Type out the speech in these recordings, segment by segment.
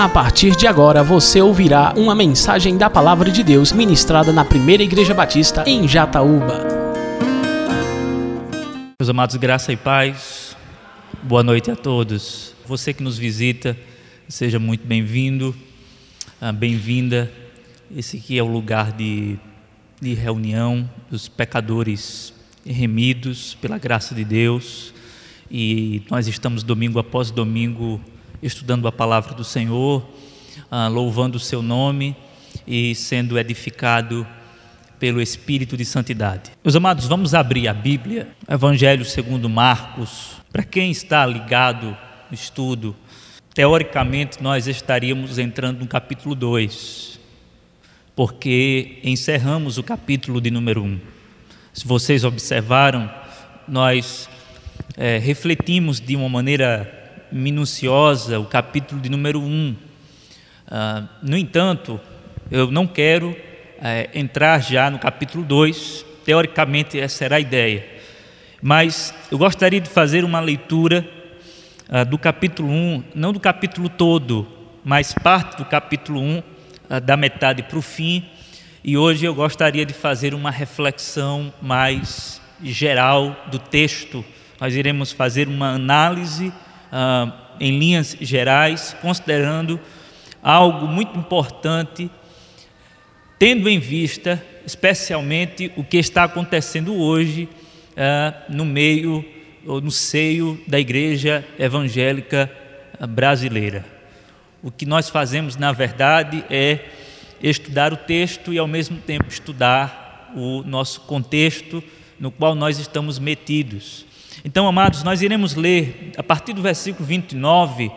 A partir de agora você ouvirá uma mensagem da Palavra de Deus ministrada na Primeira Igreja Batista em Jataúba. Meus amados, graça e paz, boa noite a todos. Você que nos visita, seja muito bem-vindo, ah, bem-vinda. Esse aqui é o lugar de, de reunião dos pecadores remidos pela graça de Deus e nós estamos domingo após domingo estudando a palavra do Senhor, ah, louvando o seu nome e sendo edificado pelo Espírito de Santidade. Meus amados, vamos abrir a Bíblia, Evangelho segundo Marcos. Para quem está ligado no estudo, teoricamente nós estaríamos entrando no capítulo 2, porque encerramos o capítulo de número 1. Um. Se vocês observaram, nós é, refletimos de uma maneira minuciosa o capítulo de número 1. Um. Uh, no entanto, eu não quero é, entrar já no capítulo 2, teoricamente essa será a ideia, mas eu gostaria de fazer uma leitura uh, do capítulo 1, um, não do capítulo todo, mas parte do capítulo 1, um, uh, da metade para o fim, e hoje eu gostaria de fazer uma reflexão mais geral do texto nós iremos fazer uma análise ah, em linhas gerais, considerando algo muito importante, tendo em vista especialmente o que está acontecendo hoje ah, no meio ou no seio da igreja evangélica brasileira. O que nós fazemos, na verdade, é estudar o texto e, ao mesmo tempo, estudar o nosso contexto no qual nós estamos metidos. Então, amados, nós iremos ler a partir do versículo 29,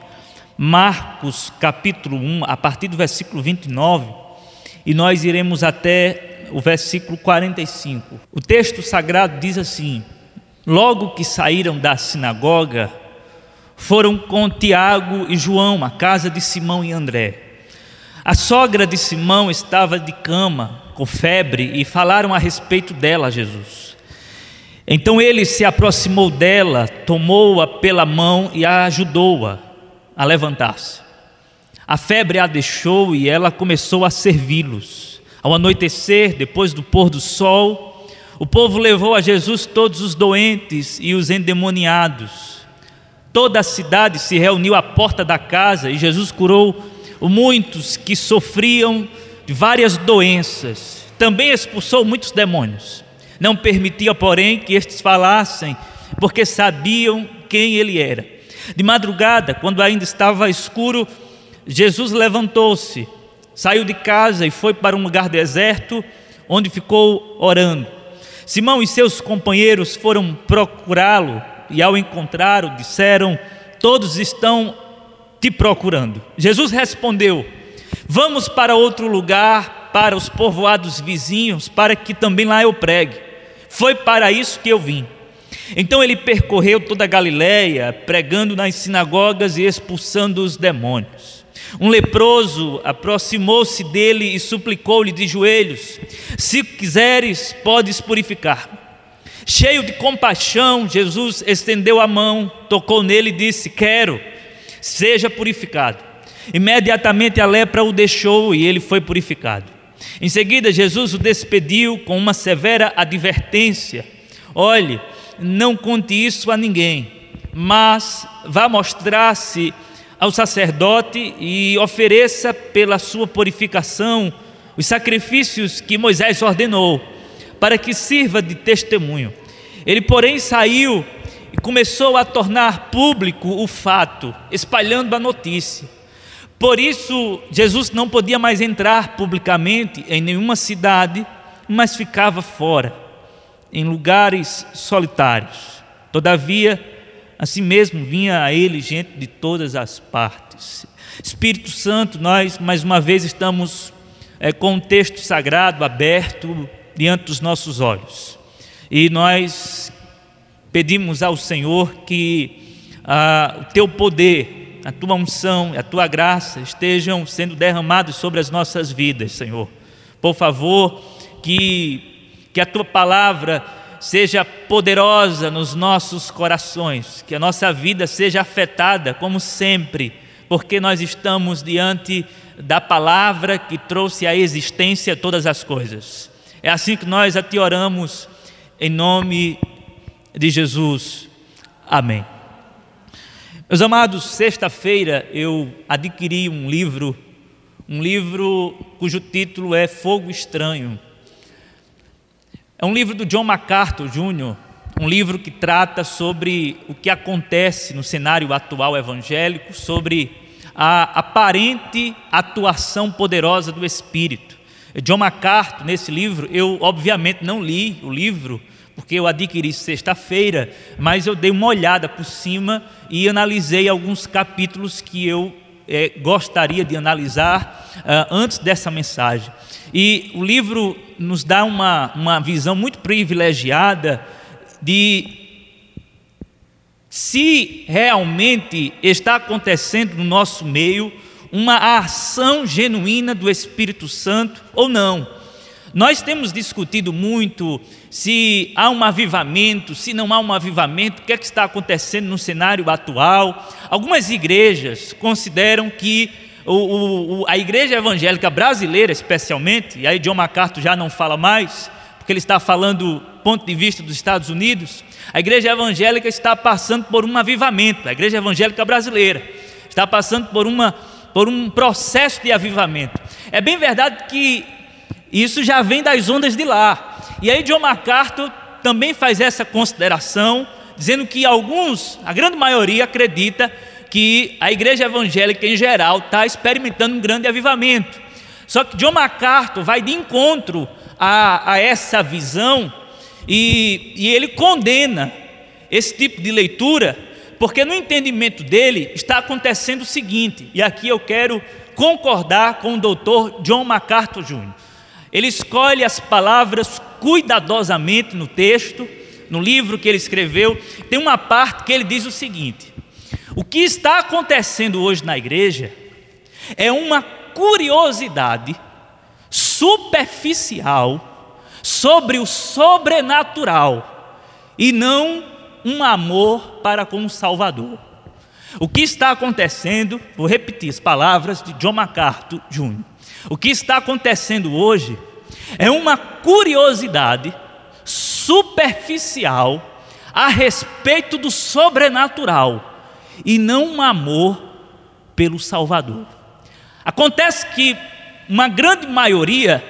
Marcos capítulo 1, a partir do versículo 29, e nós iremos até o versículo 45. O texto sagrado diz assim: Logo que saíram da sinagoga, foram com Tiago e João à casa de Simão e André. A sogra de Simão estava de cama, com febre, e falaram a respeito dela a Jesus. Então ele se aproximou dela, tomou-a pela mão e a ajudou-a a, levantar-se. A febre a deixou e ela começou a servi-los. Ao anoitecer, depois do pôr do sol, o povo levou a Jesus todos os doentes e os endemoniados. Toda a cidade se reuniu à porta da casa e Jesus curou muitos que sofriam de várias doenças. Também expulsou muitos demônios. Não permitia, porém, que estes falassem, porque sabiam quem ele era. De madrugada, quando ainda estava escuro, Jesus levantou-se, saiu de casa e foi para um lugar deserto, onde ficou orando. Simão e seus companheiros foram procurá-lo e, ao encontrá-lo, disseram: Todos estão te procurando. Jesus respondeu: Vamos para outro lugar, para os povoados vizinhos, para que também lá eu pregue foi para isso que eu vim. Então ele percorreu toda a Galiléia, pregando nas sinagogas e expulsando os demônios. Um leproso aproximou-se dele e suplicou-lhe de joelhos: Se quiseres, podes purificar. Cheio de compaixão, Jesus estendeu a mão, tocou nele e disse: Quero, seja purificado. Imediatamente a lepra o deixou e ele foi purificado. Em seguida, Jesus o despediu com uma severa advertência: Olhe, não conte isso a ninguém, mas vá mostrar-se ao sacerdote e ofereça pela sua purificação os sacrifícios que Moisés ordenou, para que sirva de testemunho. Ele, porém, saiu e começou a tornar público o fato, espalhando a notícia. Por isso, Jesus não podia mais entrar publicamente em nenhuma cidade, mas ficava fora, em lugares solitários. Todavia, assim mesmo vinha a ele gente de todas as partes. Espírito Santo, nós mais uma vez estamos é, com o texto sagrado aberto diante dos nossos olhos. E nós pedimos ao Senhor que ah, o teu poder a tua unção, a tua graça estejam sendo derramados sobre as nossas vidas, Senhor. Por favor, que, que a tua palavra seja poderosa nos nossos corações, que a nossa vida seja afetada, como sempre, porque nós estamos diante da palavra que trouxe à existência todas as coisas. É assim que nós a te oramos, em nome de Jesus. Amém. Meus amados, sexta-feira eu adquiri um livro, um livro cujo título é Fogo Estranho. É um livro do John MacArthur Jr., um livro que trata sobre o que acontece no cenário atual evangélico, sobre a aparente atuação poderosa do Espírito. John MacArthur, nesse livro, eu obviamente não li o livro, porque eu adquiri sexta-feira, mas eu dei uma olhada por cima e analisei alguns capítulos que eu é, gostaria de analisar uh, antes dessa mensagem. E o livro nos dá uma, uma visão muito privilegiada de se realmente está acontecendo no nosso meio uma ação genuína do Espírito Santo ou não. Nós temos discutido muito se há um avivamento, se não há um avivamento, o que é que está acontecendo no cenário atual. Algumas igrejas consideram que o, o, a igreja evangélica brasileira, especialmente, e aí John MacArthur já não fala mais, porque ele está falando do ponto de vista dos Estados Unidos, a igreja evangélica está passando por um avivamento, a igreja evangélica brasileira está passando por, uma, por um processo de avivamento. É bem verdade que isso já vem das ondas de lá. E aí John MacArthur também faz essa consideração, dizendo que alguns, a grande maioria, acredita que a igreja evangélica em geral está experimentando um grande avivamento. Só que John MacArthur vai de encontro a, a essa visão e, e ele condena esse tipo de leitura, porque no entendimento dele está acontecendo o seguinte, e aqui eu quero concordar com o doutor John MacArthur Jr. Ele escolhe as palavras cuidadosamente no texto, no livro que ele escreveu. Tem uma parte que ele diz o seguinte: O que está acontecendo hoje na igreja é uma curiosidade superficial sobre o sobrenatural e não um amor para com o Salvador. O que está acontecendo, vou repetir as palavras de John MacArthur Jr. O que está acontecendo hoje é uma curiosidade superficial a respeito do sobrenatural e não um amor pelo Salvador. Acontece que uma grande maioria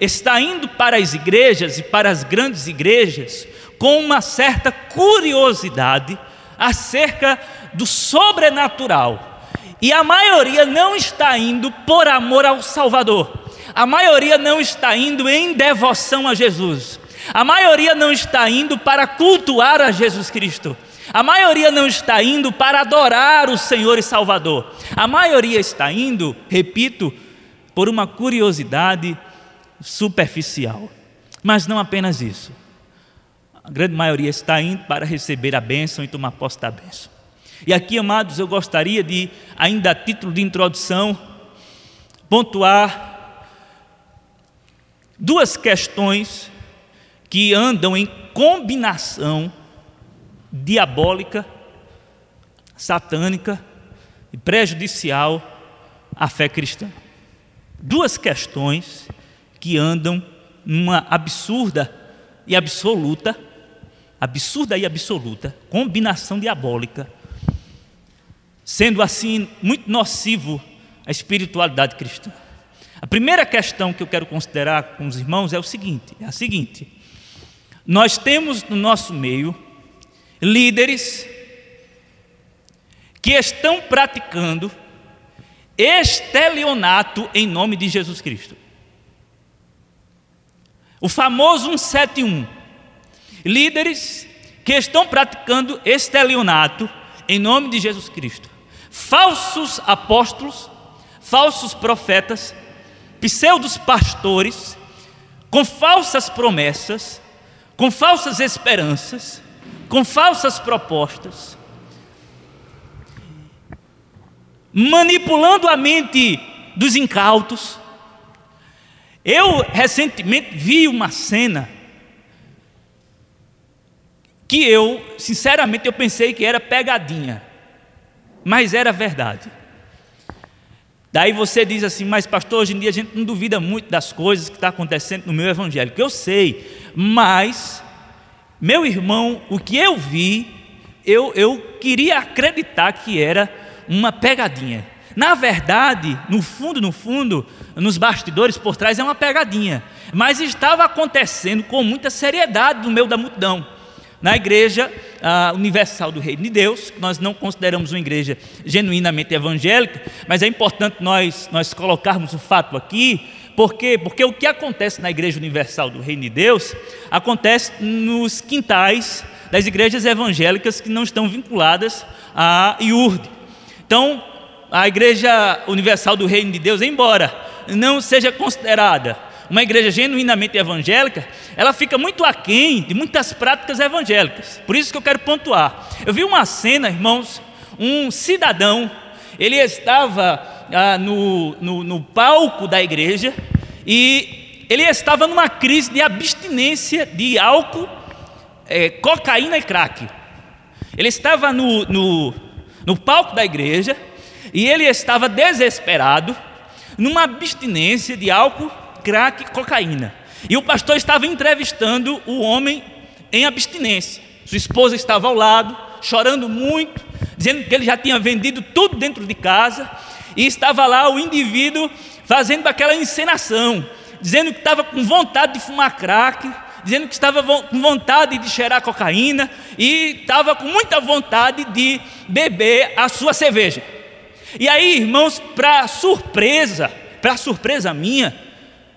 está indo para as igrejas e para as grandes igrejas com uma certa curiosidade acerca do sobrenatural e a maioria não está indo por amor ao Salvador. A maioria não está indo em devoção a Jesus. A maioria não está indo para cultuar a Jesus Cristo. A maioria não está indo para adorar o Senhor e Salvador. A maioria está indo, repito, por uma curiosidade superficial. Mas não apenas isso. A grande maioria está indo para receber a bênção e tomar posse da bênção. E aqui, amados, eu gostaria de, ainda a título de introdução, pontuar duas questões que andam em combinação diabólica, satânica e prejudicial à fé cristã. Duas questões que andam numa absurda e absoluta, absurda e absoluta combinação diabólica sendo assim muito nocivo à espiritualidade cristã. A primeira questão que eu quero considerar com os irmãos é o seguinte, é a seguinte: nós temos no nosso meio líderes que estão praticando estelionato em nome de Jesus Cristo. O famoso 171. Líderes que estão praticando estelionato em nome de Jesus Cristo falsos apóstolos, falsos profetas, pseudos pastores, com falsas promessas, com falsas esperanças, com falsas propostas, manipulando a mente dos incautos. Eu recentemente vi uma cena que eu, sinceramente, eu pensei que era pegadinha mas era verdade. Daí você diz assim, mas pastor, hoje em dia a gente não duvida muito das coisas que está acontecendo no meu evangélico. Eu sei, mas, meu irmão, o que eu vi, eu, eu queria acreditar que era uma pegadinha. Na verdade, no fundo, no fundo, nos bastidores por trás é uma pegadinha, mas estava acontecendo com muita seriedade no meio da multidão na Igreja Universal do Reino de Deus, nós não consideramos uma igreja genuinamente evangélica, mas é importante nós, nós colocarmos o fato aqui, por quê? Porque o que acontece na Igreja Universal do Reino de Deus acontece nos quintais das igrejas evangélicas que não estão vinculadas à IURD. Então, a Igreja Universal do Reino de Deus, embora não seja considerada uma igreja genuinamente evangélica, ela fica muito aquém de muitas práticas evangélicas. Por isso que eu quero pontuar. Eu vi uma cena, irmãos, um cidadão, ele estava ah, no, no, no palco da igreja e ele estava numa crise de abstinência de álcool, é, cocaína e crack. Ele estava no, no, no palco da igreja e ele estava desesperado, numa abstinência de álcool crack e cocaína. E o pastor estava entrevistando o homem em abstinência. Sua esposa estava ao lado, chorando muito, dizendo que ele já tinha vendido tudo dentro de casa, e estava lá o indivíduo fazendo aquela encenação, dizendo que estava com vontade de fumar crack, dizendo que estava com vontade de cheirar cocaína e estava com muita vontade de beber a sua cerveja. E aí, irmãos, para surpresa, para surpresa minha,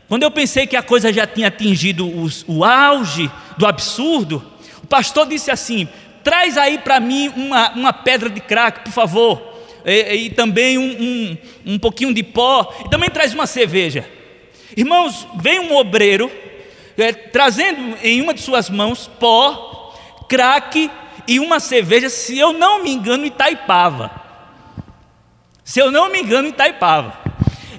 quando eu pensei que a coisa já tinha atingido os, o auge do absurdo, o pastor disse assim: traz aí para mim uma, uma pedra de crack, por favor, e, e também um, um, um pouquinho de pó, e também traz uma cerveja. Irmãos, vem um obreiro é, trazendo em uma de suas mãos pó, crack e uma cerveja, se eu não me engano, Itaipava. Se eu não me engano, Itaipava.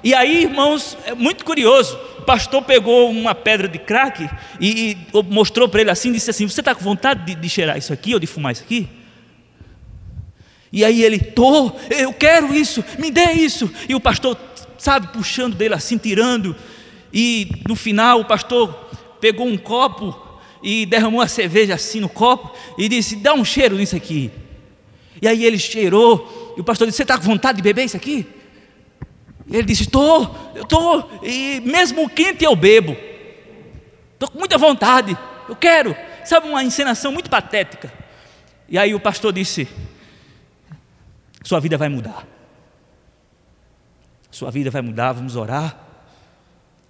E aí, irmãos, é muito curioso pastor pegou uma pedra de crack e, e mostrou para ele assim, disse assim: Você está com vontade de, de, cheirar isso aqui ou de fumar isso aqui? E aí ele, tô, eu quero isso, me dê isso. E o pastor, sabe, puxando dele assim, tirando. E no final o pastor pegou um copo e derramou a cerveja assim no copo e disse: Dá um cheiro nisso aqui. E aí ele cheirou, e o pastor disse: Você está com vontade de beber isso aqui? Ele disse: Estou, eu estou, e mesmo quente eu bebo. Estou com muita vontade, eu quero. Sabe, uma encenação muito patética. E aí o pastor disse: Sua vida vai mudar. Sua vida vai mudar, vamos orar.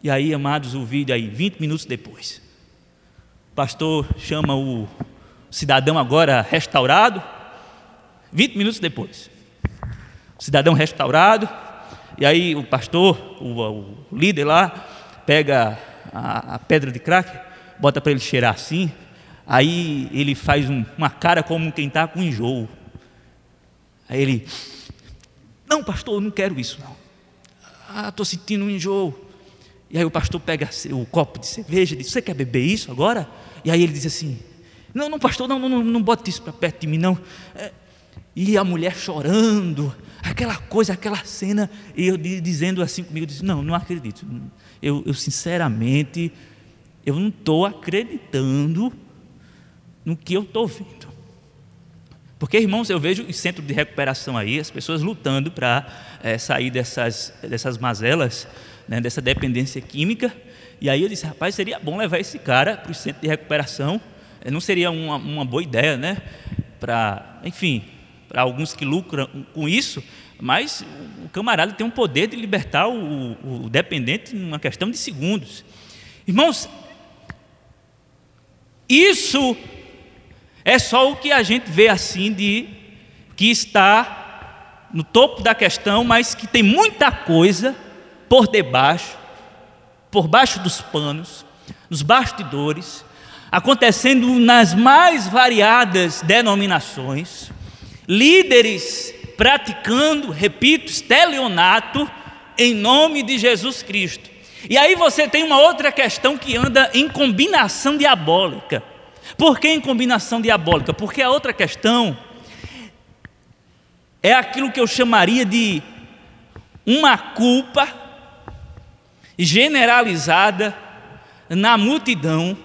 E aí, amados, o vídeo aí, 20 minutos depois. O pastor chama o cidadão agora restaurado. 20 minutos depois. O cidadão restaurado e aí o pastor, o, o líder lá, pega a, a, pedra de crack, bota para ele cheirar assim. Aí ele faz um, uma cara como quem está com enjoo. Aí ele, não, pastor, não quero isso não. Ah, estou sentindo um enjoo. E aí o pastor pega o copo de cerveja e diz: Você quer beber isso agora? E aí ele diz assim: Não, não, pastor, não, não, não bote isso para perto de mim, não. É, e a mulher chorando, aquela coisa, aquela cena, e eu dizendo assim comigo, eu disse, não, não acredito. Eu, eu sinceramente, eu não estou acreditando no que eu estou vendo. Porque, irmãos, eu vejo o centro de recuperação aí, as pessoas lutando para é, sair dessas, dessas mazelas, né, dessa dependência química. E aí eu disse, rapaz, seria bom levar esse cara para o centro de recuperação. Não seria uma, uma boa ideia, né? Para, enfim, para alguns que lucram com isso, mas o camarada tem um poder de libertar o, o dependente em uma questão de segundos. Irmãos, isso é só o que a gente vê assim de que está no topo da questão, mas que tem muita coisa por debaixo, por baixo dos panos, nos bastidores, acontecendo nas mais variadas denominações líderes praticando, repito, estelionato em nome de Jesus Cristo. E aí você tem uma outra questão que anda em combinação diabólica. Por que em combinação diabólica? Porque a outra questão é aquilo que eu chamaria de uma culpa generalizada na multidão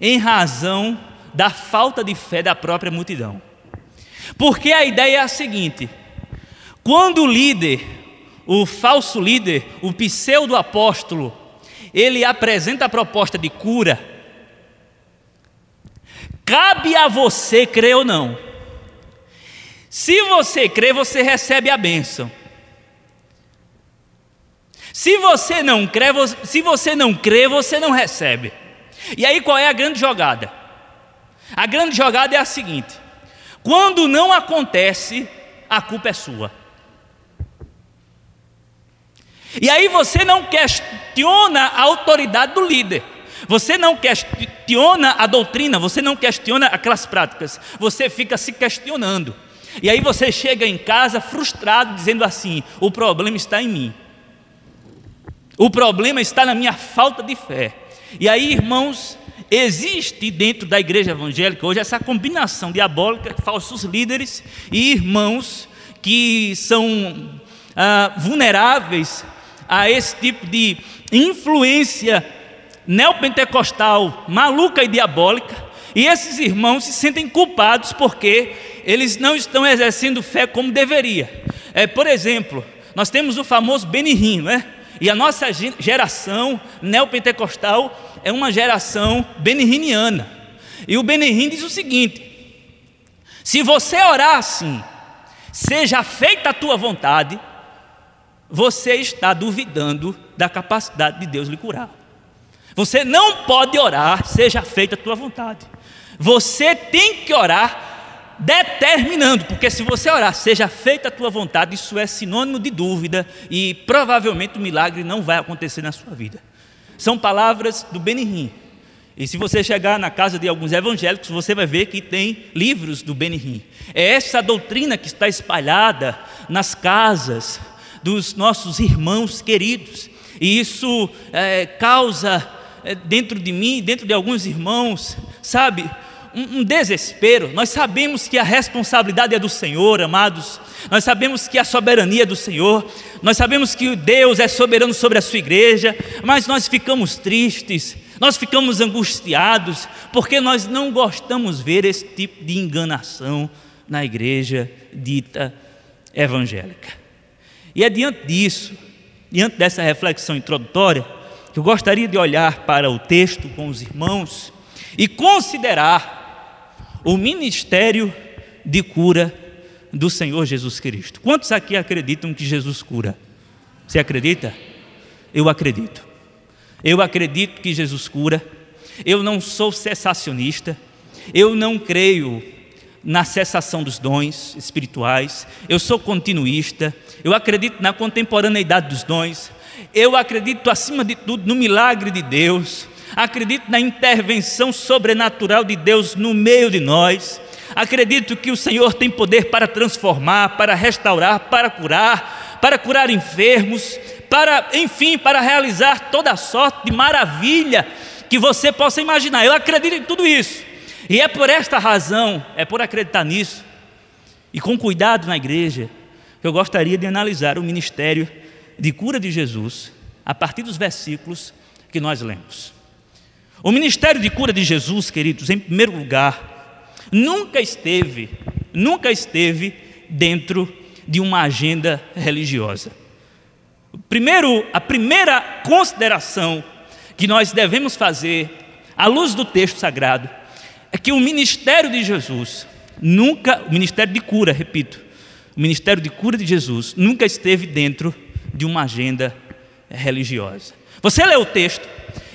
em razão da falta de fé da própria multidão. Porque a ideia é a seguinte: quando o líder, o falso líder, o pseudo apóstolo, ele apresenta a proposta de cura, cabe a você crer ou não. Se você crê, você recebe a bênção. Se você não crê, se você não crê, você não recebe. E aí qual é a grande jogada? A grande jogada é a seguinte: quando não acontece, a culpa é sua. E aí você não questiona a autoridade do líder. Você não questiona a doutrina, você não questiona aquelas práticas, você fica se questionando. E aí você chega em casa frustrado, dizendo assim: o problema está em mim. O problema está na minha falta de fé. E aí, irmãos, existe dentro da igreja evangélica hoje essa combinação diabólica, falsos líderes e irmãos que são ah, vulneráveis a esse tipo de influência neopentecostal maluca e diabólica. E esses irmãos se sentem culpados porque eles não estão exercendo fé como deveria. É, por exemplo, nós temos o famoso Benihim, né? E a nossa geração neopentecostal é uma geração benihiniana. E o Benihim diz o seguinte: se você orar assim, seja feita a tua vontade, você está duvidando da capacidade de Deus lhe curar. Você não pode orar, seja feita a tua vontade. Você tem que orar determinando, porque se você orar, seja feita a tua vontade, isso é sinônimo de dúvida e provavelmente o milagre não vai acontecer na sua vida. São palavras do Benihim. E se você chegar na casa de alguns evangélicos, você vai ver que tem livros do Benihim. É essa doutrina que está espalhada nas casas dos nossos irmãos queridos. E isso é, causa é, dentro de mim, dentro de alguns irmãos, sabe, um, um desespero. Nós sabemos que a responsabilidade é do Senhor, amados. Nós sabemos que a soberania é do Senhor. Nós sabemos que Deus é soberano sobre a sua igreja. Mas nós ficamos tristes, nós ficamos angustiados, porque nós não gostamos ver esse tipo de enganação na igreja dita evangélica. E é diante disso, diante dessa reflexão introdutória, que eu gostaria de olhar para o texto com os irmãos e considerar o ministério de cura do Senhor Jesus Cristo. Quantos aqui acreditam que Jesus cura? Você acredita? Eu acredito. Eu acredito que Jesus cura. Eu não sou cessacionista. Eu não creio na cessação dos dons espirituais. Eu sou continuista. Eu acredito na contemporaneidade dos dons. Eu acredito, acima de tudo, no milagre de Deus acredito na intervenção sobrenatural de Deus no meio de nós. Acredito que o Senhor tem poder para transformar, para restaurar, para curar, para curar enfermos, para, enfim, para realizar toda sorte de maravilha que você possa imaginar. Eu acredito em tudo isso. E é por esta razão, é por acreditar nisso, e com cuidado na igreja, que eu gostaria de analisar o ministério de cura de Jesus a partir dos versículos que nós lemos. O ministério de cura de Jesus, queridos, em primeiro lugar, nunca esteve, nunca esteve dentro de uma agenda religiosa. Primeiro, a primeira consideração que nós devemos fazer, à luz do texto sagrado, é que o ministério de Jesus nunca, o ministério de cura, repito, o ministério de cura de Jesus nunca esteve dentro de uma agenda religiosa. Você lê o texto,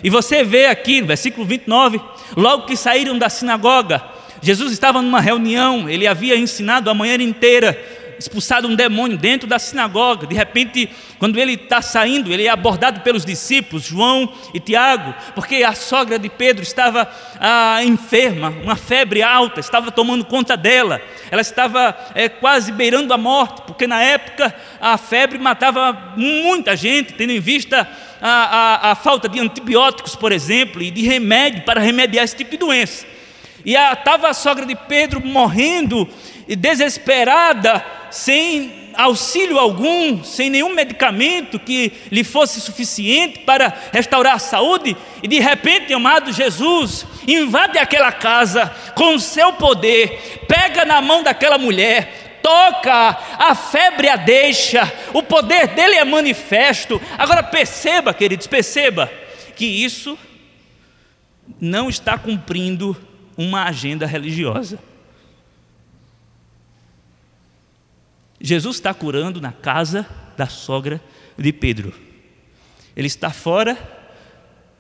e você vê aqui no versículo 29, logo que saíram da sinagoga, Jesus estava numa reunião, ele havia ensinado a manhã inteira, expulsado um demônio dentro da sinagoga. De repente, quando ele está saindo, ele é abordado pelos discípulos, João e Tiago, porque a sogra de Pedro estava ah, enferma, uma febre alta, estava tomando conta dela. Ela estava é, quase beirando a morte, porque na época a febre matava muita gente, tendo em vista a, a, a falta de antibióticos, por exemplo, e de remédio para remediar esse tipo de doença. E estava a, sogra de Pedro morrendo, desesperada, sem auxílio algum, sem nenhum medicamento que lhe fosse suficiente para restaurar a saúde, e de repente, amado Jesus, invade aquela casa com o seu poder, pega na mão daquela mulher, toca, a febre a deixa, o poder dele é manifesto. Agora perceba, queridos, perceba que isso não está cumprindo uma agenda religiosa. Jesus está curando na casa da sogra de Pedro. Ele está fora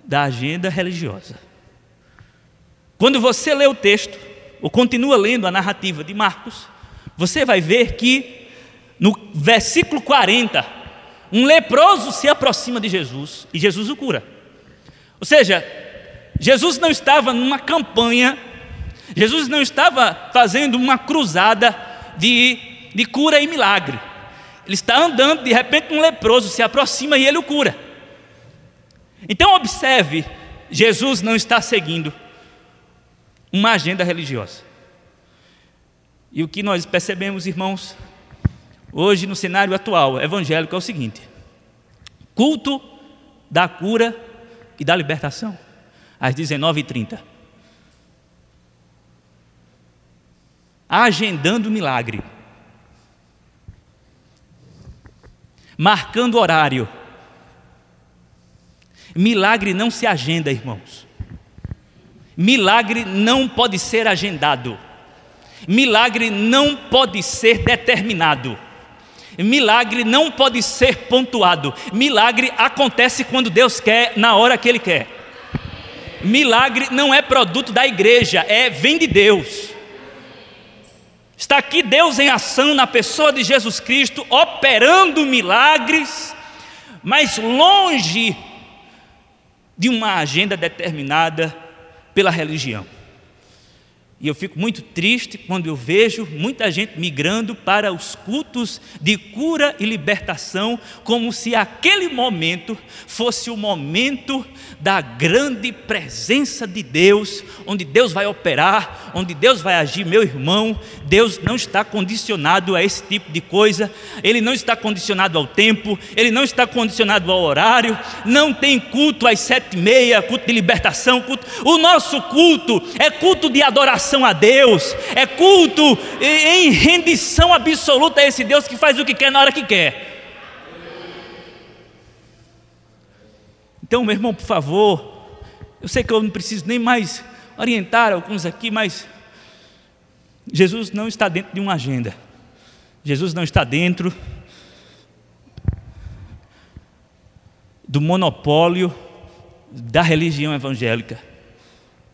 da agenda religiosa. Quando você lê o texto, ou continua lendo a narrativa de Marcos, você vai ver que no versículo 40, um leproso se aproxima de Jesus e Jesus o cura. Ou seja, Jesus não estava numa campanha, Jesus não estava fazendo uma cruzada de de cura e milagre. Ele está andando, de repente um leproso se aproxima e ele o cura. Então observe, Jesus não está seguindo uma agenda religiosa. E o que nós percebemos, irmãos, hoje no cenário atual evangélico é o seguinte: culto da cura e da libertação, às 19h30. Agendando milagre. marcando horário. Milagre não se agenda, irmãos. Milagre não pode ser agendado. Milagre não pode ser determinado. Milagre não pode ser pontuado. Milagre acontece quando Deus quer, na hora que Ele quer. Milagre não é produto da igreja, é vem de Deus. Está aqui Deus em ação na pessoa de Jesus Cristo, operando milagres, mas longe de uma agenda determinada pela religião. E eu fico muito triste quando eu vejo muita gente migrando para os cultos de cura e libertação, como se aquele momento fosse o momento da grande presença de Deus, onde Deus vai operar, onde Deus vai agir. Meu irmão, Deus não está condicionado a esse tipo de coisa, Ele não está condicionado ao tempo, Ele não está condicionado ao horário, não tem culto às sete e meia, culto de libertação, culto. o nosso culto é culto de adoração adoração a Deus, é culto em rendição absoluta a esse Deus que faz o que quer na hora que quer. Então, meu irmão, por favor, eu sei que eu não preciso nem mais orientar alguns aqui, mas Jesus não está dentro de uma agenda. Jesus não está dentro do monopólio da religião evangélica.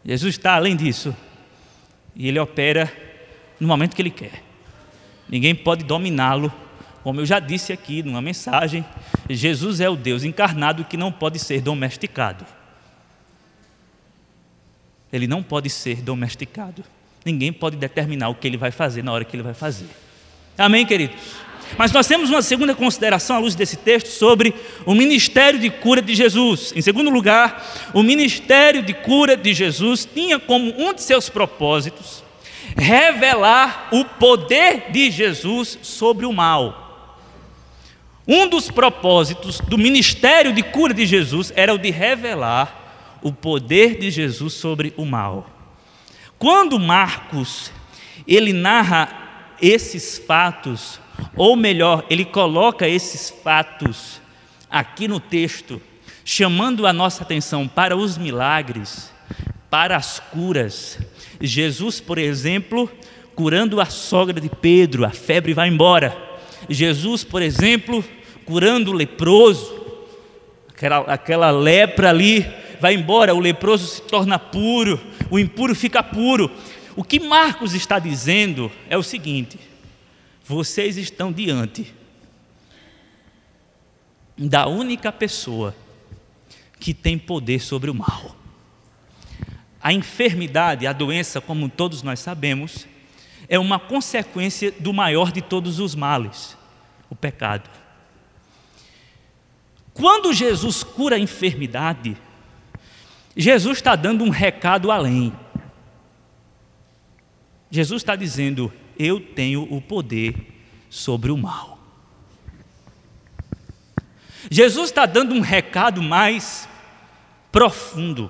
Jesus está além disso. E ele opera no momento que ele quer. Ninguém pode dominá-lo. Como eu já disse aqui numa mensagem, Jesus é o Deus encarnado que não pode ser domesticado. Ele não pode ser domesticado. Ninguém pode determinar o que ele vai fazer na hora que ele vai fazer. Amém, queridos? Mas nós temos uma segunda consideração à luz desse texto sobre o ministério de cura de Jesus. Em segundo lugar, o ministério de cura de Jesus tinha como um de seus propósitos revelar o poder de Jesus sobre o mal. Um dos propósitos do ministério de cura de Jesus era o de revelar o poder de Jesus sobre o mal. Quando Marcos ele narra esses fatos ou melhor, ele coloca esses fatos aqui no texto, chamando a nossa atenção para os milagres, para as curas. Jesus, por exemplo, curando a sogra de Pedro, a febre vai embora. Jesus, por exemplo, curando o leproso, aquela, aquela lepra ali vai embora, o leproso se torna puro, o impuro fica puro. O que Marcos está dizendo é o seguinte: vocês estão diante da única pessoa que tem poder sobre o mal. A enfermidade, a doença, como todos nós sabemos, é uma consequência do maior de todos os males, o pecado. Quando Jesus cura a enfermidade, Jesus está dando um recado além. Jesus está dizendo: eu tenho o poder sobre o mal. Jesus está dando um recado mais profundo.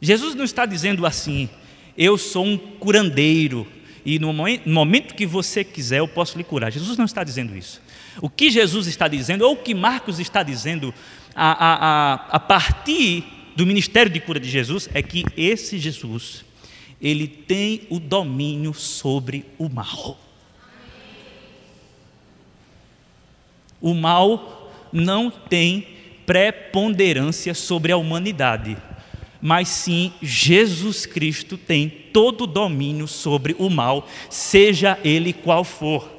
Jesus não está dizendo assim, eu sou um curandeiro e no momento que você quiser eu posso lhe curar. Jesus não está dizendo isso. O que Jesus está dizendo, ou o que Marcos está dizendo a, a, a, a partir do ministério de cura de Jesus, é que esse Jesus, ele tem o domínio sobre o mal. O mal não tem preponderância sobre a humanidade mas sim Jesus Cristo tem todo o domínio sobre o mal, seja ele qual for.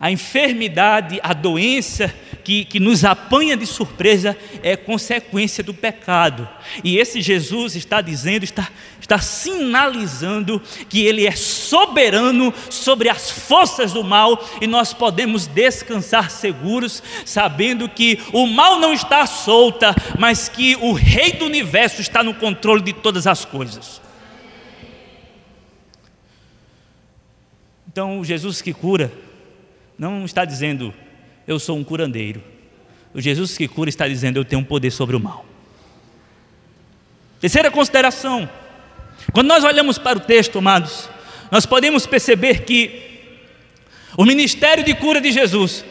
A enfermidade, a doença que, que nos apanha de surpresa é consequência do pecado. E esse Jesus está dizendo, está, está sinalizando que Ele é soberano sobre as forças do mal e nós podemos descansar seguros, sabendo que o mal não está solta, mas que o Rei do universo está no controle de todas as coisas. Então, Jesus que cura, não está dizendo eu sou um curandeiro. O Jesus que cura está dizendo eu tenho um poder sobre o mal. Terceira consideração: quando nós olhamos para o texto, amados, nós podemos perceber que o ministério de cura de Jesus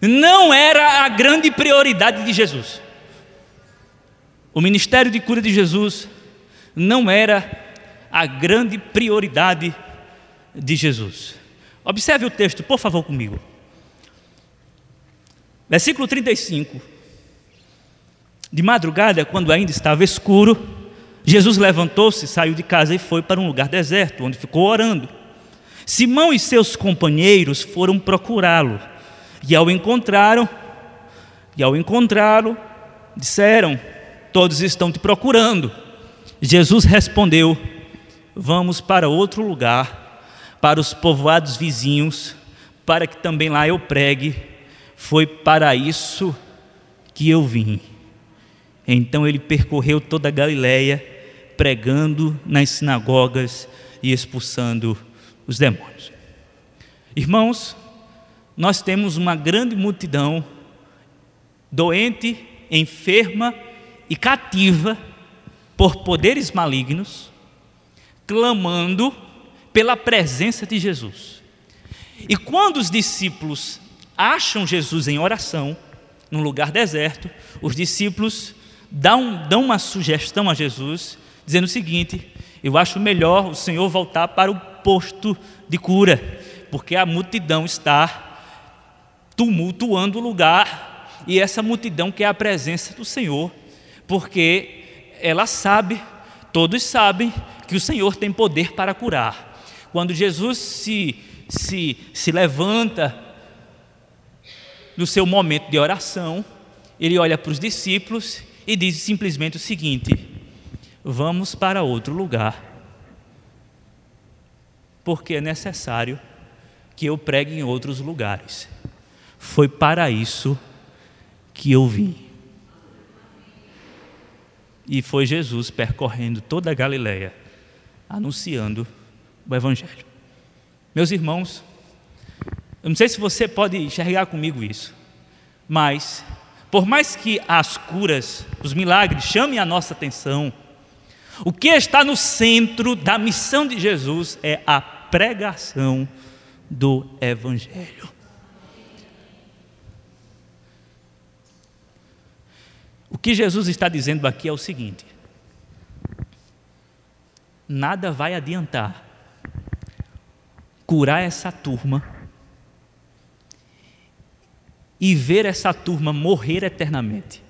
não era a grande prioridade de Jesus. O ministério de cura de Jesus não era a grande prioridade de Jesus. Observe o texto, por favor, comigo. Versículo 35. De madrugada, quando ainda estava escuro, Jesus levantou-se, saiu de casa e foi para um lugar deserto, onde ficou orando. Simão e seus companheiros foram procurá-lo, e ao encontraram, e ao encontrá-lo, disseram: Todos estão te procurando. Jesus respondeu: Vamos para outro lugar para os povoados vizinhos, para que também lá eu pregue. Foi para isso que eu vim. Então ele percorreu toda a Galiléia, pregando nas sinagogas e expulsando os demônios. Irmãos, nós temos uma grande multidão doente, enferma e cativa por poderes malignos, clamando pela presença de Jesus. E quando os discípulos acham Jesus em oração, num lugar deserto, os discípulos dão, dão uma sugestão a Jesus, dizendo o seguinte: Eu acho melhor o Senhor voltar para o posto de cura, porque a multidão está tumultuando o lugar, e essa multidão quer a presença do Senhor, porque ela sabe, todos sabem, que o Senhor tem poder para curar. Quando Jesus se, se, se levanta no seu momento de oração, ele olha para os discípulos e diz simplesmente o seguinte: Vamos para outro lugar, porque é necessário que eu pregue em outros lugares. Foi para isso que eu vim. E foi Jesus percorrendo toda a Galileia, anunciando o Evangelho. Meus irmãos, eu não sei se você pode enxergar comigo isso, mas, por mais que as curas, os milagres chamem a nossa atenção, o que está no centro da missão de Jesus é a pregação do Evangelho. O que Jesus está dizendo aqui é o seguinte: nada vai adiantar curar essa turma e ver essa turma morrer eternamente.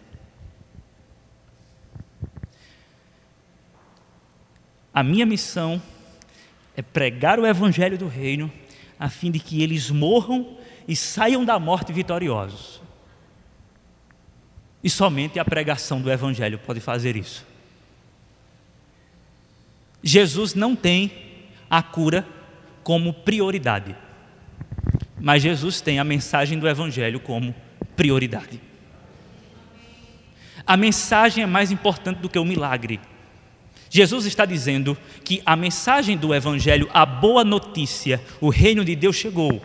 A minha missão é pregar o evangelho do reino a fim de que eles morram e saiam da morte vitoriosos. E somente a pregação do evangelho pode fazer isso. Jesus não tem a cura como prioridade. Mas Jesus tem a mensagem do Evangelho como prioridade. A mensagem é mais importante do que o milagre. Jesus está dizendo que a mensagem do Evangelho, a boa notícia, o reino de Deus chegou.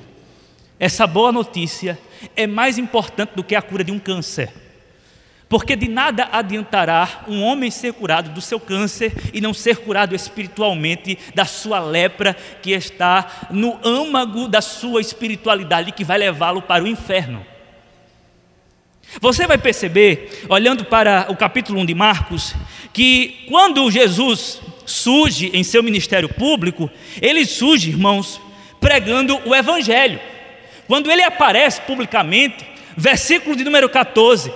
essa boa notícia é mais importante do que a cura de um câncer. Porque de nada adiantará um homem ser curado do seu câncer e não ser curado espiritualmente da sua lepra que está no âmago da sua espiritualidade que vai levá-lo para o inferno. Você vai perceber, olhando para o capítulo 1 de Marcos, que quando Jesus surge em seu ministério público, ele surge, irmãos, pregando o Evangelho. Quando ele aparece publicamente, versículo de número 14,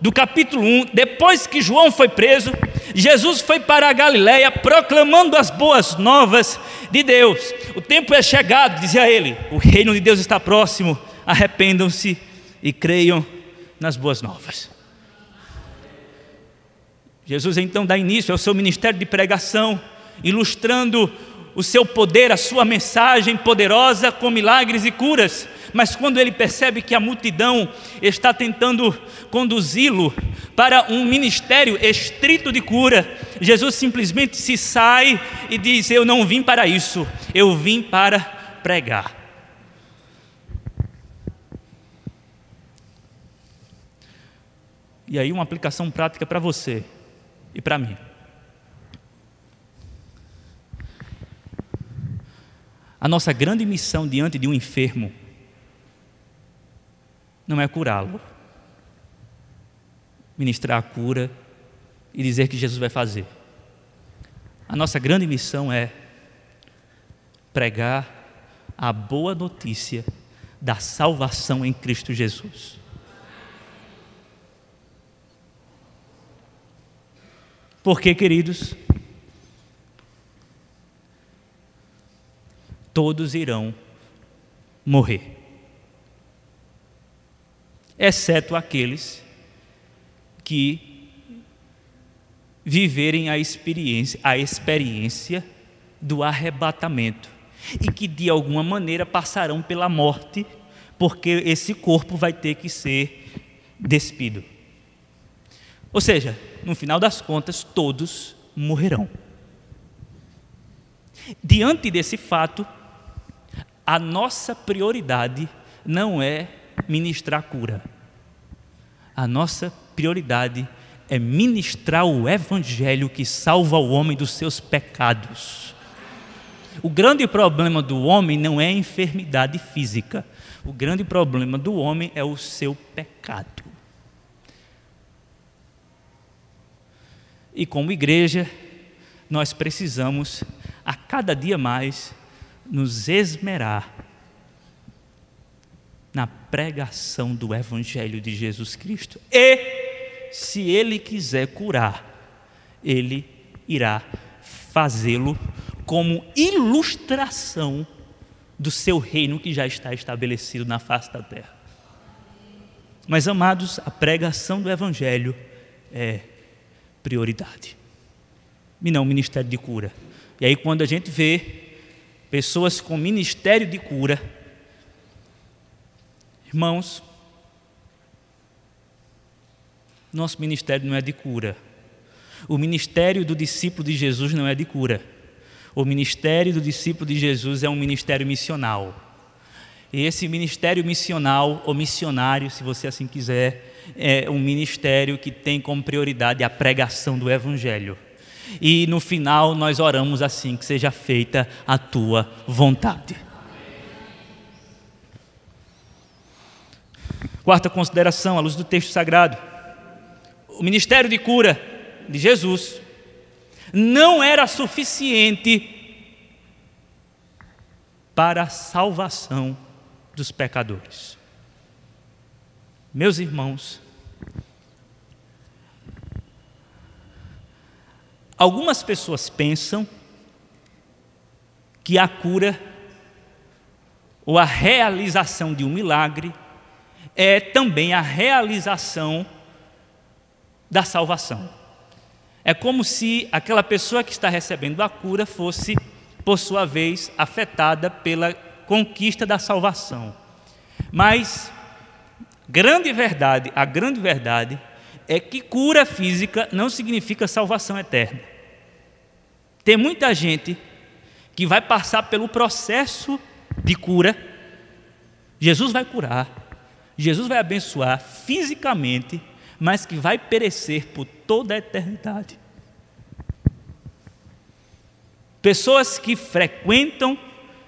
do capítulo 1, depois que João foi preso, Jesus foi para a Galiléia proclamando as boas novas de Deus. O tempo é chegado, dizia ele, o reino de Deus está próximo, arrependam-se e creiam nas boas novas. Jesus então dá início ao seu ministério de pregação, ilustrando o seu poder, a sua mensagem poderosa com milagres e curas. Mas quando ele percebe que a multidão está tentando conduzi-lo para um ministério estrito de cura, Jesus simplesmente se sai e diz: Eu não vim para isso, eu vim para pregar. E aí, uma aplicação prática para você e para mim. A nossa grande missão diante de um enfermo não é curá-lo, ministrar a cura e dizer que Jesus vai fazer. A nossa grande missão é pregar a boa notícia da salvação em Cristo Jesus. Porque, queridos, todos irão morrer, exceto aqueles que viverem a experiência, a experiência do arrebatamento e que de alguma maneira passarão pela morte, porque esse corpo vai ter que ser despido. Ou seja, no final das contas, todos morrerão. Diante desse fato, a nossa prioridade não é ministrar cura. A nossa prioridade é ministrar o evangelho que salva o homem dos seus pecados. O grande problema do homem não é a enfermidade física. O grande problema do homem é o seu pecado. E como igreja, nós precisamos a cada dia mais nos esmerar pregação do Evangelho de Jesus Cristo. E, se Ele quiser curar, Ele irá fazê-lo como ilustração do seu reino que já está estabelecido na face da terra. Mas, amados, a pregação do Evangelho é prioridade. E não ministério de cura. E aí, quando a gente vê pessoas com ministério de cura, irmãos, nosso ministério não é de cura. O ministério do discípulo de Jesus não é de cura. O ministério do discípulo de Jesus é um ministério missional. E esse ministério missional, ou missionário, se você assim quiser, é um ministério que tem como prioridade a pregação do Evangelho. E no final nós oramos assim: que seja feita a tua vontade. Quarta consideração, à luz do texto sagrado: o ministério de cura de Jesus não era suficiente para a salvação dos pecadores. Meus irmãos, algumas pessoas pensam que a cura ou a realização de um milagre é também a realização da salvação. É como se aquela pessoa que está recebendo a cura fosse, por sua vez, afetada pela conquista da salvação. Mas Grande verdade, a grande verdade é que cura física não significa salvação eterna. Tem muita gente que vai passar pelo processo de cura, Jesus vai curar, Jesus vai abençoar fisicamente, mas que vai perecer por toda a eternidade. Pessoas que frequentam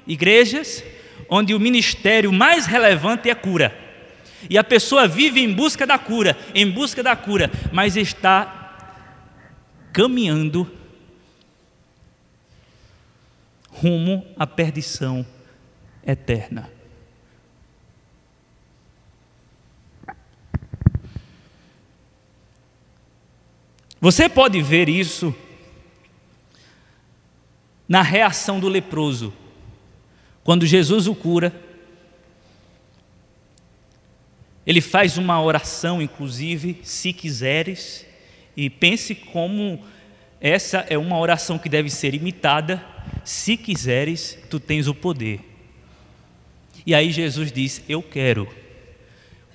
igrejas onde o ministério mais relevante é a cura. E a pessoa vive em busca da cura, em busca da cura, mas está caminhando rumo à perdição eterna. Você pode ver isso na reação do leproso. Quando Jesus o cura, ele faz uma oração, inclusive, se quiseres, e pense como essa é uma oração que deve ser imitada. Se quiseres, tu tens o poder. E aí Jesus diz: Eu quero.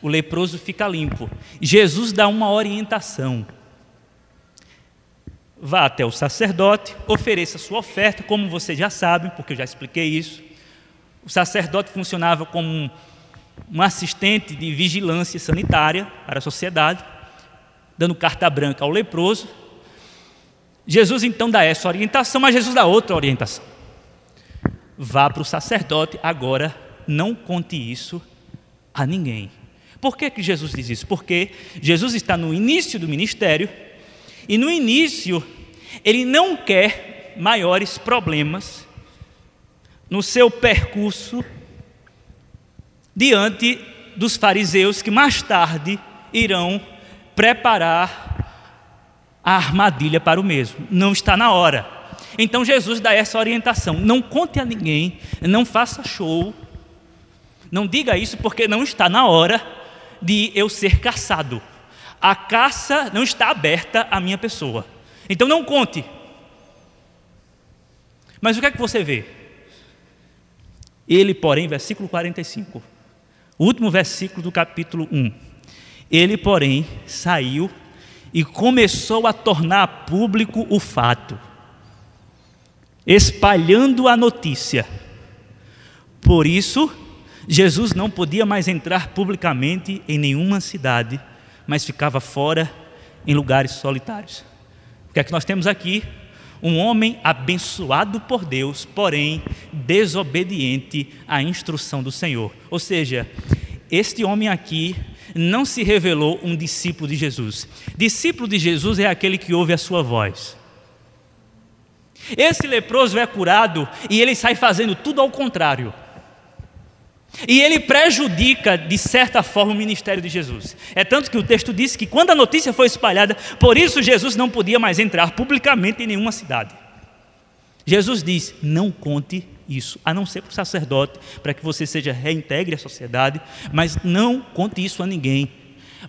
O leproso fica limpo. Jesus dá uma orientação. Vá até o sacerdote, ofereça sua oferta, como você já sabe, porque eu já expliquei isso. O sacerdote funcionava como um, um assistente de vigilância sanitária para a sociedade, dando carta branca ao leproso. Jesus então dá essa orientação, mas Jesus dá outra orientação. Vá para o sacerdote, agora não conte isso a ninguém. Por que, que Jesus diz isso? Porque Jesus está no início do ministério e no início, ele não quer maiores problemas no seu percurso diante dos fariseus que mais tarde irão preparar a armadilha para o mesmo. Não está na hora. Então Jesus dá essa orientação: não conte a ninguém, não faça show, não diga isso porque não está na hora de eu ser caçado a caça não está aberta à minha pessoa. Então não conte. Mas o que é que você vê? Ele, porém, versículo 45, o último versículo do capítulo 1. Ele, porém, saiu e começou a tornar público o fato, espalhando a notícia. Por isso, Jesus não podia mais entrar publicamente em nenhuma cidade mas ficava fora em lugares solitários. O que é que nós temos aqui? Um homem abençoado por Deus, porém desobediente à instrução do Senhor. Ou seja, este homem aqui não se revelou um discípulo de Jesus. Discípulo de Jesus é aquele que ouve a sua voz. Esse leproso é curado e ele sai fazendo tudo ao contrário. E ele prejudica, de certa forma, o ministério de Jesus. É tanto que o texto diz que quando a notícia foi espalhada, por isso Jesus não podia mais entrar publicamente em nenhuma cidade. Jesus diz: não conte isso, a não ser para o sacerdote, para que você seja reintegre à sociedade, mas não conte isso a ninguém.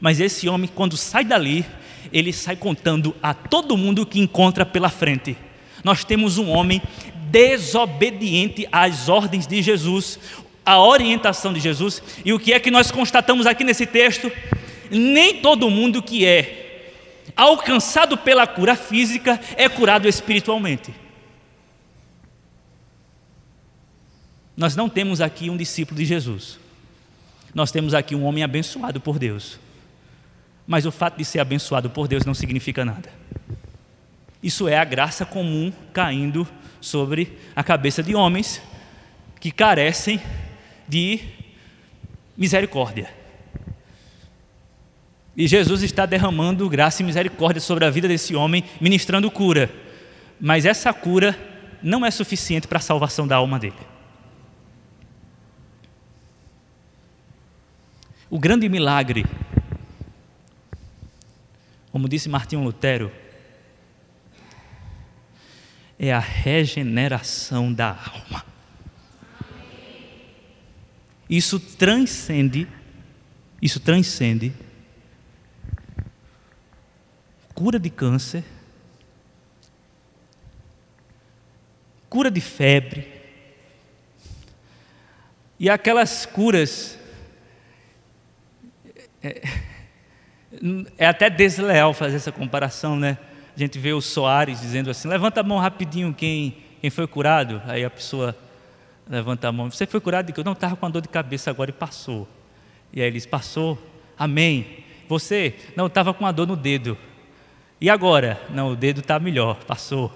Mas esse homem, quando sai dali, ele sai contando a todo mundo que encontra pela frente. Nós temos um homem desobediente às ordens de Jesus, a orientação de Jesus. E o que é que nós constatamos aqui nesse texto? Nem todo mundo que é alcançado pela cura física é curado espiritualmente. Nós não temos aqui um discípulo de Jesus. Nós temos aqui um homem abençoado por Deus. Mas o fato de ser abençoado por Deus não significa nada. Isso é a graça comum caindo sobre a cabeça de homens que carecem de misericórdia. E Jesus está derramando graça e misericórdia sobre a vida desse homem, ministrando cura. Mas essa cura não é suficiente para a salvação da alma dele. O grande milagre, como disse Martinho Lutero, é a regeneração da alma. Isso transcende, isso transcende cura de câncer, cura de febre, e aquelas curas é, é, até desleal fazer essa comparação, né? A gente vê o Soares dizendo assim: levanta a mão rapidinho quem, quem foi curado. Aí a pessoa Levanta a mão. Você foi curado de que eu não estava com a dor de cabeça agora e passou. E aí eles passou. Amém. Você não estava com a dor no dedo. E agora? Não, o dedo está melhor, passou.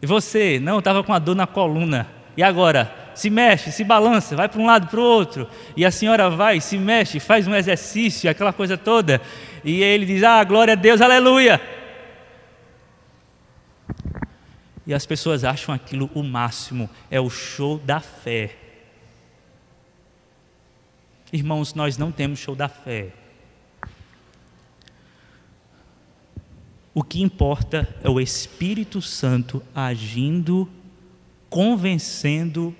E você? Não, estava com a dor na coluna. E agora? Se mexe, se balança, vai para um lado para o outro. E a senhora vai, se mexe, faz um exercício, aquela coisa toda. E ele diz: Ah, glória a Deus, aleluia. E as pessoas acham aquilo o máximo, é o show da fé. Irmãos, nós não temos show da fé. O que importa é o Espírito Santo agindo, convencendo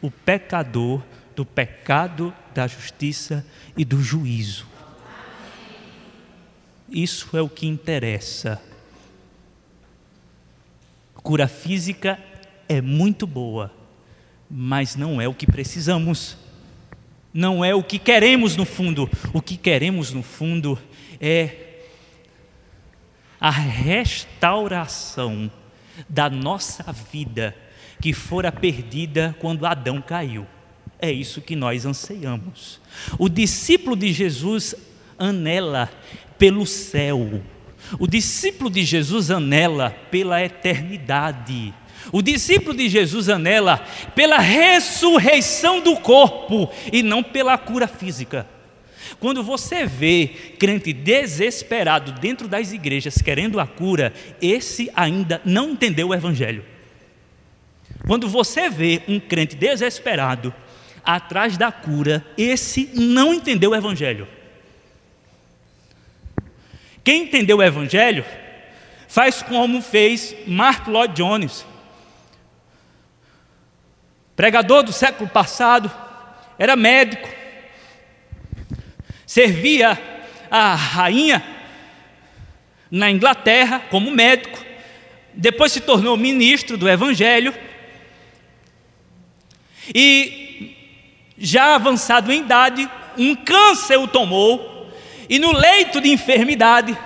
o pecador do pecado, da justiça e do juízo. Isso é o que interessa. Cura física é muito boa, mas não é o que precisamos. Não é o que queremos no fundo. O que queremos no fundo é a restauração da nossa vida que fora perdida quando Adão caiu. É isso que nós anseiamos. O discípulo de Jesus anela pelo céu. O discípulo de Jesus anela pela eternidade. O discípulo de Jesus anela pela ressurreição do corpo e não pela cura física. Quando você vê crente desesperado dentro das igrejas querendo a cura, esse ainda não entendeu o Evangelho. Quando você vê um crente desesperado atrás da cura, esse não entendeu o Evangelho. Quem entendeu o Evangelho faz como fez Mark Lloyd Jones, pregador do século passado, era médico, servia a rainha na Inglaterra como médico, depois se tornou ministro do Evangelho e, já avançado em idade, um câncer o tomou e no leito de enfermidade,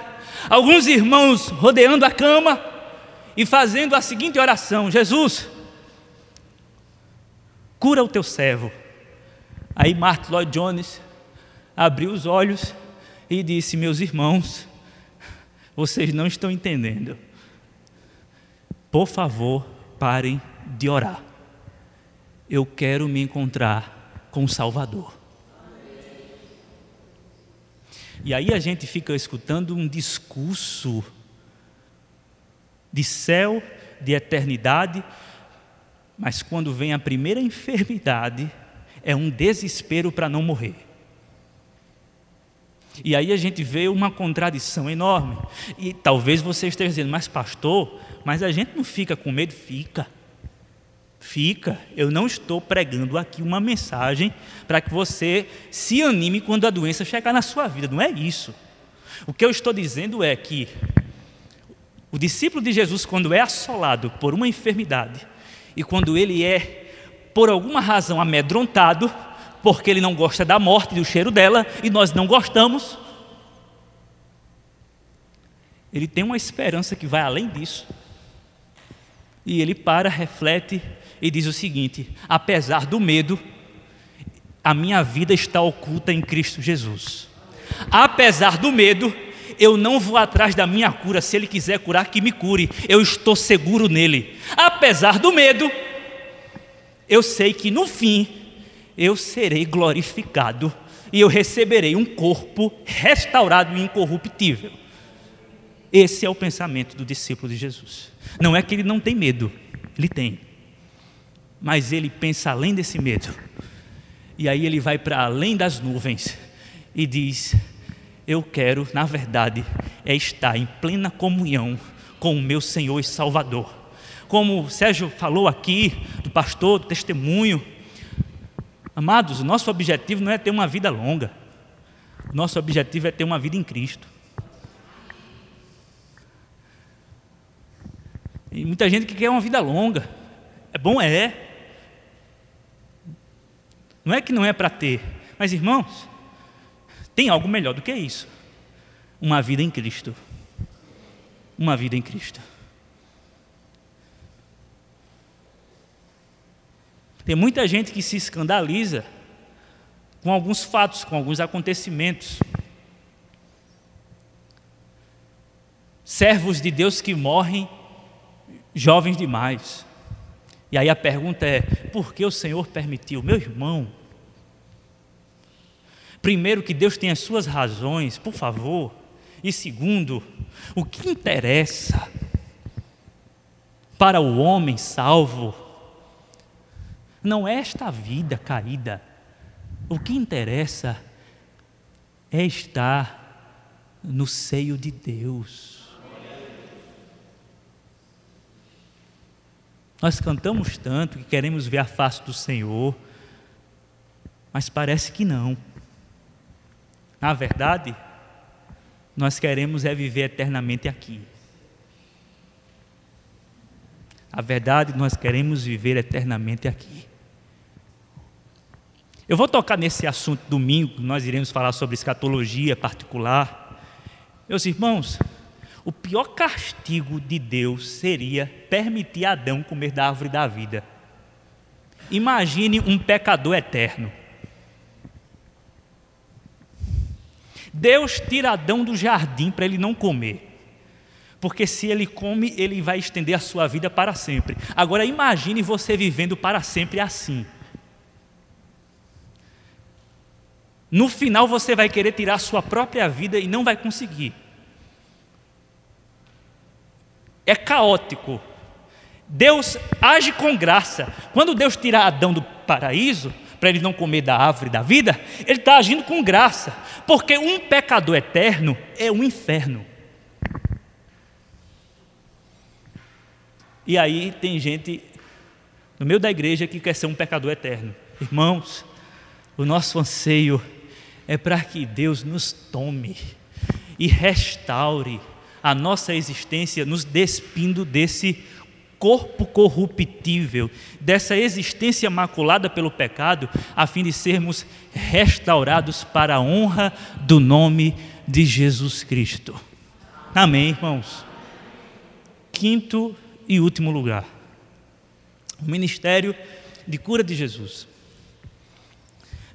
alguns irmãos rodeando a cama e fazendo a seguinte oração: Jesus, cura o teu servo. Aí Martin Lloyd Jones abriu os olhos e disse: Meus irmãos, vocês não estão entendendo. Por favor, parem de orar. Eu quero me encontrar com o Salvador. E aí a gente fica escutando um discurso de céu, de eternidade, mas quando vem a primeira enfermidade, é um desespero para não morrer. E aí a gente vê uma contradição enorme. E talvez você esteja dizendo, mas pastor, mas a gente não fica com medo? Fica. Fica. Eu não estou pregando aqui uma mensagem para que você se anime quando a doença chegar na sua vida. Não é isso. O que eu estou dizendo é que o discípulo de Jesus, quando é assolado por uma enfermidade, e quando ele é, por alguma razão, amedrontado, porque ele não gosta da morte, do cheiro dela, e nós não gostamos. Ele tem uma esperança que vai além disso. E ele para, reflete e diz o seguinte: apesar do medo, a minha vida está oculta em Cristo Jesus. Apesar do medo, eu não vou atrás da minha cura. Se Ele quiser curar, que me cure. Eu estou seguro nele. Apesar do medo, eu sei que no fim eu serei glorificado e eu receberei um corpo restaurado e incorruptível. Esse é o pensamento do discípulo de Jesus. Não é que ele não tem medo, ele tem. Mas ele pensa além desse medo. E aí ele vai para além das nuvens e diz: Eu quero, na verdade, é estar em plena comunhão com o meu Senhor e Salvador. Como o Sérgio falou aqui, do pastor, do testemunho, Amados, o nosso objetivo não é ter uma vida longa. Nosso objetivo é ter uma vida em Cristo. E muita gente que quer uma vida longa. É bom, é. Não é que não é para ter. Mas, irmãos, tem algo melhor do que isso. Uma vida em Cristo. Uma vida em Cristo. Tem muita gente que se escandaliza com alguns fatos, com alguns acontecimentos. Servos de Deus que morrem jovens demais. E aí a pergunta é: por que o Senhor permitiu? Meu irmão, primeiro, que Deus tem as suas razões, por favor. E segundo, o que interessa para o homem salvo não é esta vida caída. O que interessa é estar no seio de Deus. Nós cantamos tanto que queremos ver a face do Senhor, mas parece que não. Na verdade, nós queremos é viver eternamente aqui. A verdade, nós queremos viver eternamente aqui. Eu vou tocar nesse assunto domingo, nós iremos falar sobre escatologia particular. Meus irmãos, o pior castigo de Deus seria permitir Adão comer da árvore da vida. Imagine um pecador eterno. Deus tira Adão do jardim para ele não comer. Porque se ele come, ele vai estender a sua vida para sempre. Agora imagine você vivendo para sempre assim. No final você vai querer tirar a sua própria vida e não vai conseguir. É caótico. Deus age com graça. Quando Deus tira Adão do paraíso, para ele não comer da árvore da vida, ele está agindo com graça, porque um pecador eterno é um inferno. E aí tem gente no meio da igreja que quer ser um pecador eterno. Irmãos, o nosso anseio é para que Deus nos tome e restaure a nossa existência, nos despindo desse corpo corruptível, dessa existência maculada pelo pecado, a fim de sermos restaurados para a honra do nome de Jesus Cristo. Amém, irmãos? Quinto e último lugar, o ministério de cura de Jesus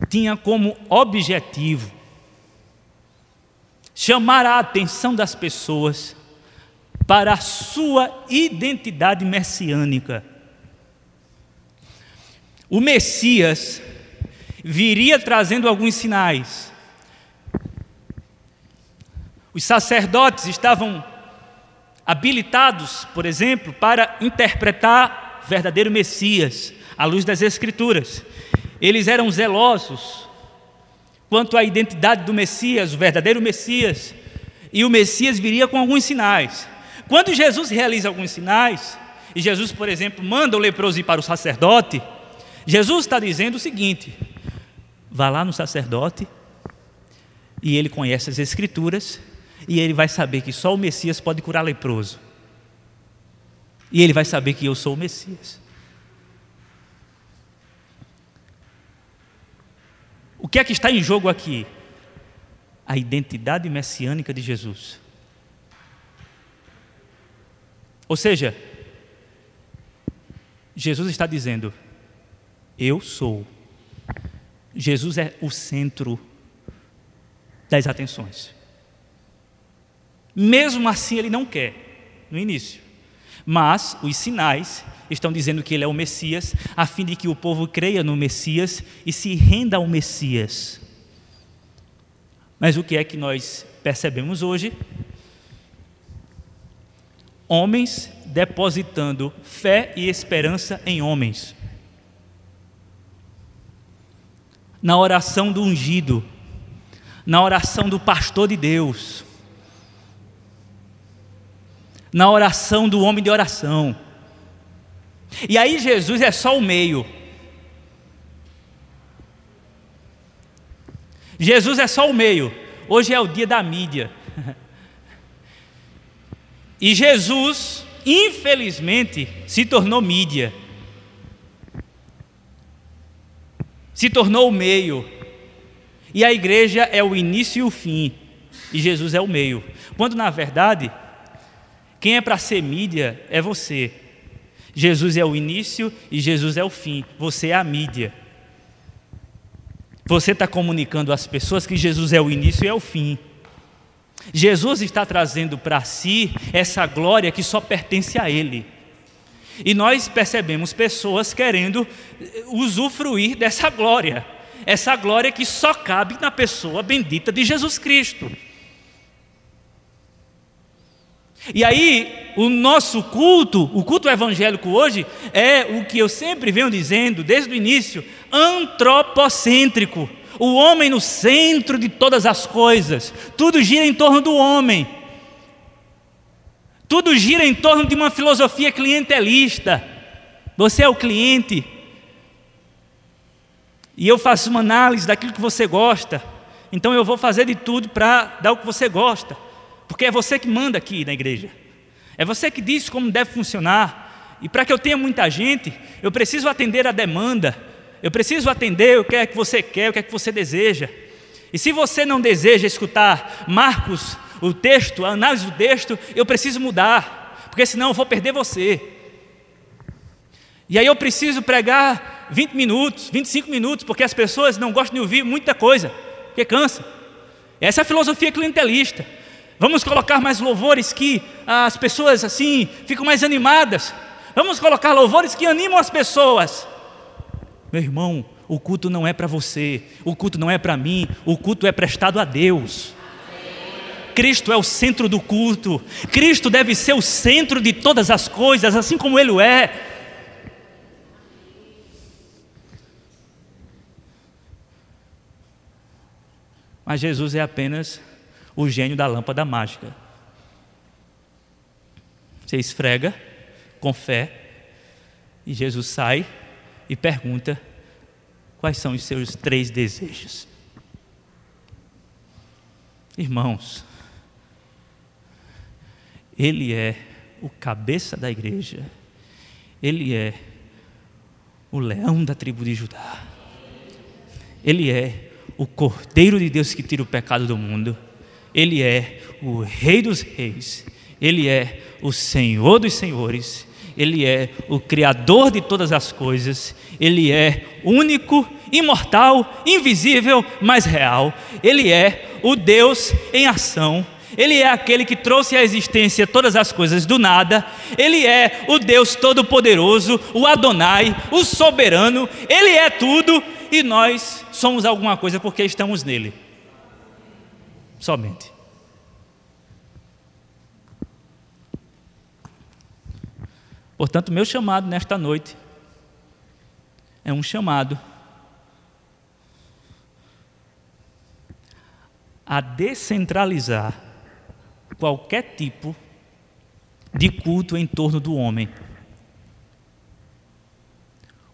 tinha como objetivo chamar a atenção das pessoas para a sua identidade messiânica. O Messias viria trazendo alguns sinais. Os sacerdotes estavam habilitados, por exemplo, para interpretar o verdadeiro Messias à luz das Escrituras. Eles eram zelosos quanto à identidade do Messias, o verdadeiro Messias, e o Messias viria com alguns sinais. Quando Jesus realiza alguns sinais, e Jesus, por exemplo, manda o leproso ir para o sacerdote, Jesus está dizendo o seguinte: vá lá no sacerdote, e ele conhece as Escrituras, e ele vai saber que só o Messias pode curar leproso. E ele vai saber que eu sou o Messias. O que é que está em jogo aqui? A identidade messiânica de Jesus. Ou seja, Jesus está dizendo: Eu sou. Jesus é o centro das atenções. Mesmo assim, ele não quer, no início. Mas os sinais estão dizendo que ele é o Messias, a fim de que o povo creia no Messias e se renda ao Messias. Mas o que é que nós percebemos hoje? Homens depositando fé e esperança em homens. Na oração do ungido, na oração do pastor de Deus, na oração do homem de oração. E aí Jesus é só o meio. Jesus é só o meio. Hoje é o dia da mídia. E Jesus, infelizmente, se tornou mídia. Se tornou o meio. E a igreja é o início e o fim. E Jesus é o meio. Quando na verdade, quem é para ser mídia é você. Jesus é o início e Jesus é o fim. Você é a mídia. Você está comunicando às pessoas que Jesus é o início e é o fim. Jesus está trazendo para si essa glória que só pertence a Ele. E nós percebemos pessoas querendo usufruir dessa glória, essa glória que só cabe na pessoa bendita de Jesus Cristo. E aí, o nosso culto, o culto evangélico hoje, é o que eu sempre venho dizendo desde o início: antropocêntrico. O homem no centro de todas as coisas, tudo gira em torno do homem. Tudo gira em torno de uma filosofia clientelista. Você é o cliente. E eu faço uma análise daquilo que você gosta. Então eu vou fazer de tudo para dar o que você gosta. Porque é você que manda aqui na igreja. É você que diz como deve funcionar. E para que eu tenha muita gente, eu preciso atender a demanda. Eu preciso atender o que é que você quer, o que é que você deseja. E se você não deseja escutar Marcos, o texto, a análise do texto, eu preciso mudar, porque senão eu vou perder você. E aí eu preciso pregar 20 minutos, 25 minutos, porque as pessoas não gostam de ouvir muita coisa, porque cansa. Essa é a filosofia clientelista. Vamos colocar mais louvores que as pessoas assim ficam mais animadas. Vamos colocar louvores que animam as pessoas. Meu irmão, o culto não é para você, o culto não é para mim, o culto é prestado a Deus. Cristo é o centro do culto, Cristo deve ser o centro de todas as coisas, assim como Ele é. Mas Jesus é apenas o gênio da lâmpada mágica. Você esfrega com fé e Jesus sai e pergunta quais são os seus três desejos. Irmãos, Ele é o cabeça da igreja, Ele é o leão da tribo de Judá, Ele é o Cordeiro de Deus que tira o pecado do mundo. Ele é o Rei dos Reis, Ele é o Senhor dos Senhores, Ele é o Criador de todas as coisas, Ele é único, imortal, invisível, mas real. Ele é o Deus em ação. Ele é aquele que trouxe à existência todas as coisas do nada. Ele é o Deus Todo-Poderoso, o Adonai, o Soberano. Ele é tudo e nós somos alguma coisa porque estamos nele somente. Portanto, meu chamado nesta noite é um chamado a descentralizar qualquer tipo de culto em torno do homem.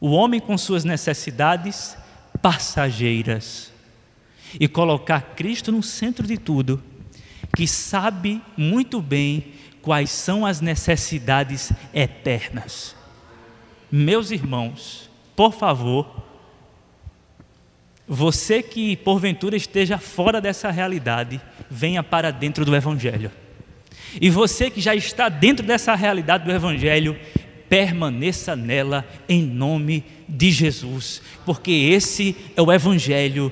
O homem com suas necessidades passageiras e colocar Cristo no centro de tudo, que sabe muito bem quais são as necessidades eternas. Meus irmãos, por favor, você que porventura esteja fora dessa realidade, venha para dentro do Evangelho. E você que já está dentro dessa realidade do Evangelho, permaneça nela em nome de Jesus, porque esse é o Evangelho